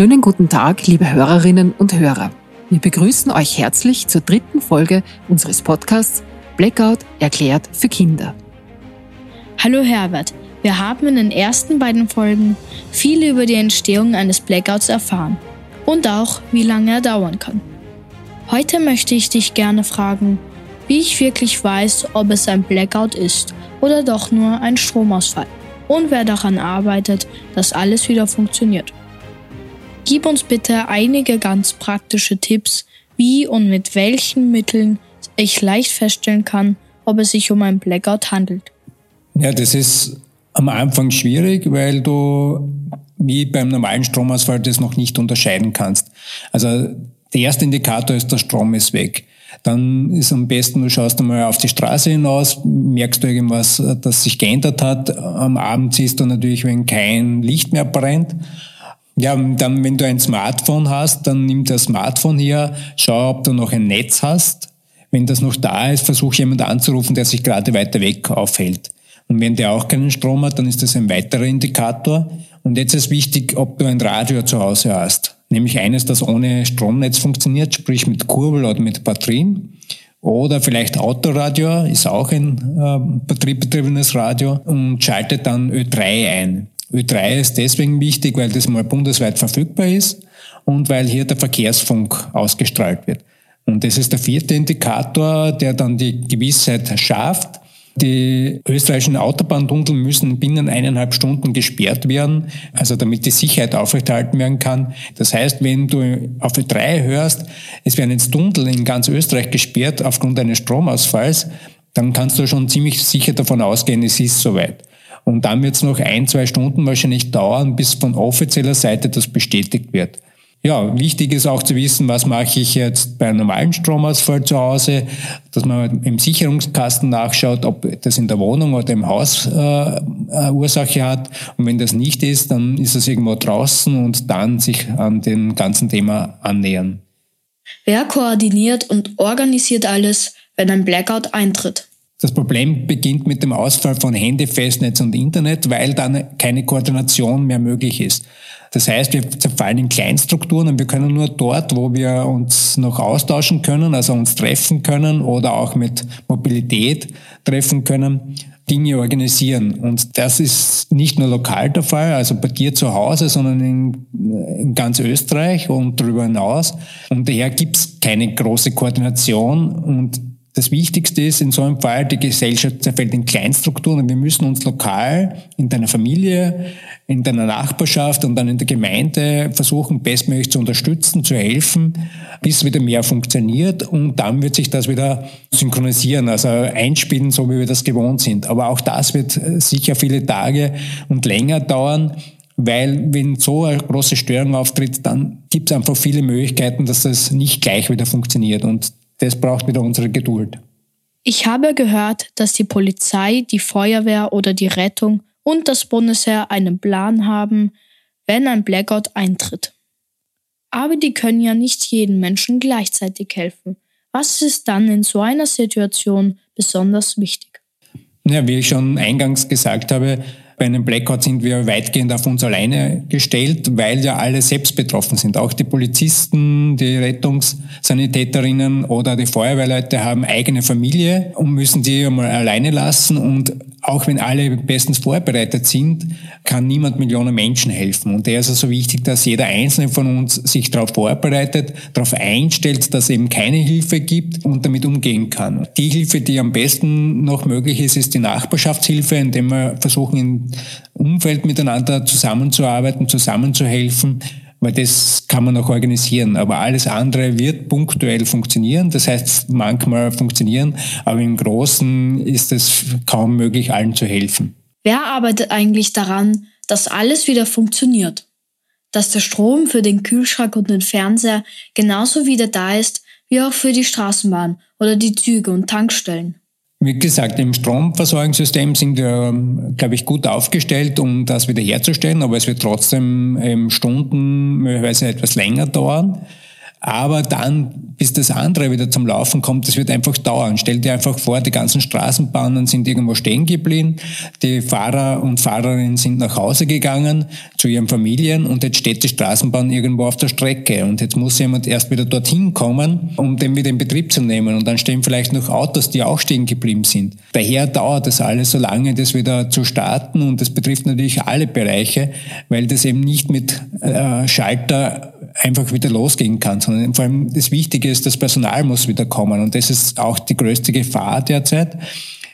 Schönen guten Tag, liebe Hörerinnen und Hörer. Wir begrüßen euch herzlich zur dritten Folge unseres Podcasts Blackout erklärt für Kinder. Hallo Herbert, wir haben in den ersten beiden Folgen viel über die Entstehung eines Blackouts erfahren und auch, wie lange er dauern kann. Heute möchte ich dich gerne fragen, wie ich wirklich weiß, ob es ein Blackout ist oder doch nur ein Stromausfall und wer daran arbeitet, dass alles wieder funktioniert. Gib uns bitte einige ganz praktische Tipps, wie und mit welchen Mitteln ich leicht feststellen kann, ob es sich um ein Blackout handelt. Ja, das ist am Anfang schwierig, weil du wie beim normalen Stromausfall das noch nicht unterscheiden kannst. Also der erste Indikator ist, der Strom ist weg. Dann ist am besten, du schaust einmal auf die Straße hinaus, merkst du irgendwas, das sich geändert hat. Am Abend siehst du natürlich, wenn kein Licht mehr brennt. Ja, dann, wenn du ein Smartphone hast, dann nimm das Smartphone her, schau, ob du noch ein Netz hast. Wenn das noch da ist, versuch jemand anzurufen, der sich gerade weiter weg aufhält. Und wenn der auch keinen Strom hat, dann ist das ein weiterer Indikator. Und jetzt ist wichtig, ob du ein Radio zu Hause hast. Nämlich eines, das ohne Stromnetz funktioniert, sprich mit Kurbel oder mit Batterien. Oder vielleicht Autoradio, ist auch ein äh, batteriebetriebenes Radio und schaltet dann Ö3 ein. Ö3 ist deswegen wichtig, weil das mal bundesweit verfügbar ist und weil hier der Verkehrsfunk ausgestrahlt wird. Und das ist der vierte Indikator, der dann die Gewissheit schafft, die österreichischen Autobahntunnel müssen binnen eineinhalb Stunden gesperrt werden, also damit die Sicherheit aufrechterhalten werden kann. Das heißt, wenn du auf Ö3 hörst, es werden jetzt Tunnel in ganz Österreich gesperrt aufgrund eines Stromausfalls, dann kannst du schon ziemlich sicher davon ausgehen, es ist soweit. Und dann wird es noch ein, zwei Stunden wahrscheinlich dauern, bis von offizieller Seite das bestätigt wird. Ja, wichtig ist auch zu wissen, was mache ich jetzt bei einem normalen Stromausfall zu Hause, dass man im Sicherungskasten nachschaut, ob das in der Wohnung oder im Haus äh, Ursache hat. Und wenn das nicht ist, dann ist es irgendwo draußen und dann sich an dem ganzen Thema annähern. Wer koordiniert und organisiert alles, wenn ein Blackout eintritt? Das Problem beginnt mit dem Ausfall von Handy, Festnetz und Internet, weil dann keine Koordination mehr möglich ist. Das heißt, wir zerfallen in Kleinstrukturen und wir können nur dort, wo wir uns noch austauschen können, also uns treffen können oder auch mit Mobilität treffen können, Dinge organisieren. Und das ist nicht nur lokal der Fall, also bei dir zu Hause, sondern in, in ganz Österreich und darüber hinaus. Und daher gibt es keine große Koordination und das Wichtigste ist in so einem Fall, die Gesellschaft zerfällt in Kleinstrukturen und wir müssen uns lokal in deiner Familie, in deiner Nachbarschaft und dann in der Gemeinde versuchen, bestmöglich zu unterstützen, zu helfen, bis wieder mehr funktioniert und dann wird sich das wieder synchronisieren, also einspielen, so wie wir das gewohnt sind. Aber auch das wird sicher viele Tage und länger dauern, weil wenn so eine große Störung auftritt, dann gibt es einfach viele Möglichkeiten, dass das nicht gleich wieder funktioniert und das braucht wieder unsere Geduld. Ich habe gehört, dass die Polizei, die Feuerwehr oder die Rettung und das Bundesheer einen Plan haben, wenn ein Blackout eintritt. Aber die können ja nicht jedem Menschen gleichzeitig helfen. Was ist dann in so einer Situation besonders wichtig? Ja, wie ich schon eingangs gesagt habe, bei einem Blackout sind wir weitgehend auf uns alleine gestellt, weil ja alle selbst betroffen sind. Auch die Polizisten, die Rettungssanitäterinnen oder die Feuerwehrleute haben eigene Familie und müssen die einmal alleine lassen. Und auch wenn alle bestens vorbereitet sind, kann niemand Millionen Menschen helfen. Und daher ist es so wichtig, dass jeder Einzelne von uns sich darauf vorbereitet, darauf einstellt, dass es eben keine Hilfe gibt und damit umgehen kann. Die Hilfe, die am besten noch möglich ist, ist die Nachbarschaftshilfe, indem wir versuchen, in Umfeld miteinander zusammenzuarbeiten, zusammenzuhelfen, weil das kann man auch organisieren. Aber alles andere wird punktuell funktionieren. Das heißt, manchmal funktionieren, aber im Großen ist es kaum möglich, allen zu helfen. Wer arbeitet eigentlich daran, dass alles wieder funktioniert? Dass der Strom für den Kühlschrank und den Fernseher genauso wieder da ist, wie auch für die Straßenbahn oder die Züge und Tankstellen? Wie gesagt, im Stromversorgungssystem sind wir, glaube ich, gut aufgestellt, um das wiederherzustellen, aber es wird trotzdem Stunden, möglicherweise etwas länger dauern. Aber dann, bis das andere wieder zum Laufen kommt, das wird einfach dauern. Stell dir einfach vor, die ganzen Straßenbahnen sind irgendwo stehen geblieben, die Fahrer und Fahrerinnen sind nach Hause gegangen zu ihren Familien und jetzt steht die Straßenbahn irgendwo auf der Strecke und jetzt muss jemand erst wieder dorthin kommen, um den wieder in Betrieb zu nehmen und dann stehen vielleicht noch Autos, die auch stehen geblieben sind. Daher dauert das alles so lange, das wieder zu starten und das betrifft natürlich alle Bereiche, weil das eben nicht mit äh, Schalter einfach wieder losgehen kann, sondern vor allem das Wichtige ist, das Personal muss wieder kommen. Und das ist auch die größte Gefahr derzeit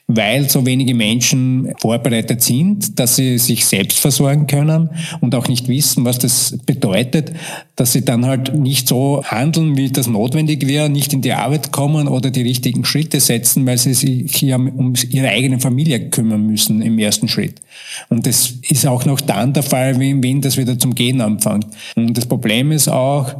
weil so wenige Menschen vorbereitet sind, dass sie sich selbst versorgen können und auch nicht wissen, was das bedeutet, dass sie dann halt nicht so handeln, wie das notwendig wäre, nicht in die Arbeit kommen oder die richtigen Schritte setzen, weil sie sich hier um ihre eigene Familie kümmern müssen im ersten Schritt. Und das ist auch noch dann der Fall, wenn das wieder zum Gehen anfängt. Und das Problem ist auch,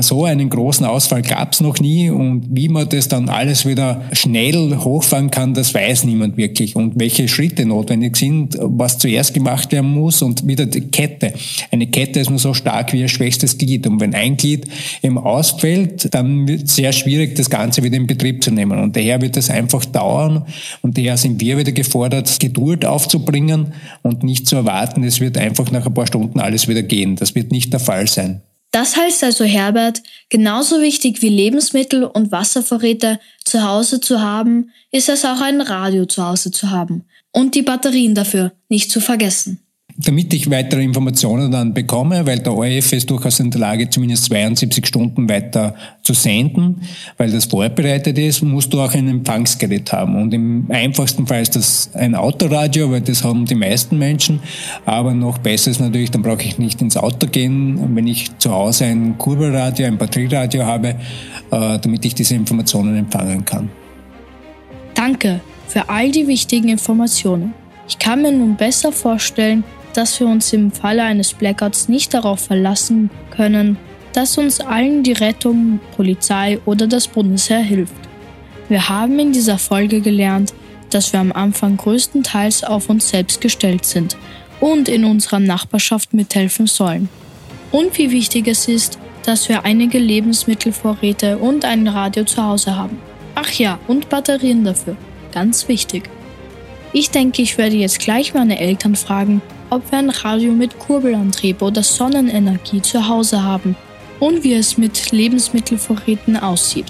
so einen großen Ausfall gab es noch nie und wie man das dann alles wieder schnell hochfahren kann, das weiß niemand wirklich und welche Schritte notwendig sind, was zuerst gemacht werden muss und wieder die Kette. Eine Kette ist nur so stark wie ihr schwächstes Glied und wenn ein Glied eben ausfällt, dann wird es sehr schwierig, das Ganze wieder in Betrieb zu nehmen und daher wird es einfach dauern und daher sind wir wieder gefordert, Geduld aufzubringen und nicht zu erwarten, es wird einfach nach ein paar Stunden alles wieder gehen. Das wird nicht der Fall sein. Das heißt also, Herbert, genauso wichtig wie Lebensmittel und Wasservorräte zu Hause zu haben, ist es auch ein Radio zu Hause zu haben. Und die Batterien dafür nicht zu vergessen damit ich weitere Informationen dann bekomme, weil der ORF ist durchaus in der Lage, zumindest 72 Stunden weiter zu senden, weil das vorbereitet ist, musst du auch ein Empfangsgerät haben. Und im einfachsten Fall ist das ein Autoradio, weil das haben die meisten Menschen. Aber noch besser ist natürlich, dann brauche ich nicht ins Auto gehen, wenn ich zu Hause ein Kurbelradio, ein Batterieradio habe, äh, damit ich diese Informationen empfangen kann. Danke für all die wichtigen Informationen. Ich kann mir nun besser vorstellen, dass wir uns im Falle eines Blackouts nicht darauf verlassen können, dass uns allen die Rettung, Polizei oder das Bundesheer hilft. Wir haben in dieser Folge gelernt, dass wir am Anfang größtenteils auf uns selbst gestellt sind und in unserer Nachbarschaft mithelfen sollen. Und wie wichtig es ist, dass wir einige Lebensmittelvorräte und ein Radio zu Hause haben. Ach ja, und Batterien dafür. Ganz wichtig. Ich denke, ich werde jetzt gleich meine Eltern fragen, ob wir ein Radio mit Kurbelantrieb oder Sonnenenergie zu Hause haben und wie es mit Lebensmittelvorräten aussieht.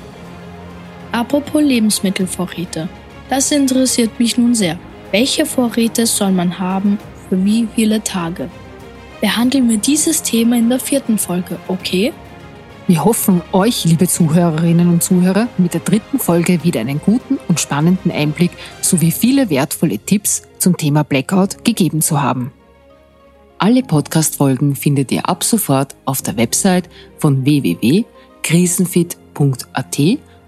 Apropos Lebensmittelvorräte. Das interessiert mich nun sehr. Welche Vorräte soll man haben für wie viele Tage? Behandeln wir dieses Thema in der vierten Folge, okay? Wir hoffen, euch, liebe Zuhörerinnen und Zuhörer, mit der dritten Folge wieder einen guten und spannenden Einblick sowie viele wertvolle Tipps zum Thema Blackout gegeben zu haben. Alle Podcast-Folgen findet ihr ab sofort auf der Website von www.krisenfit.at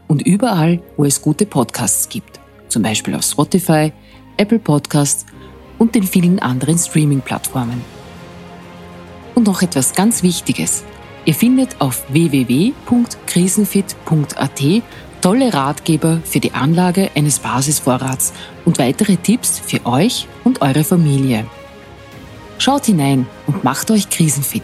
und überall, wo es gute Podcasts gibt. Zum Beispiel auf Spotify, Apple Podcasts und den vielen anderen Streaming-Plattformen. Und noch etwas ganz Wichtiges. Ihr findet auf www.krisenfit.at tolle Ratgeber für die Anlage eines Basisvorrats und weitere Tipps für euch und eure Familie. Schaut hinein und macht euch krisenfit.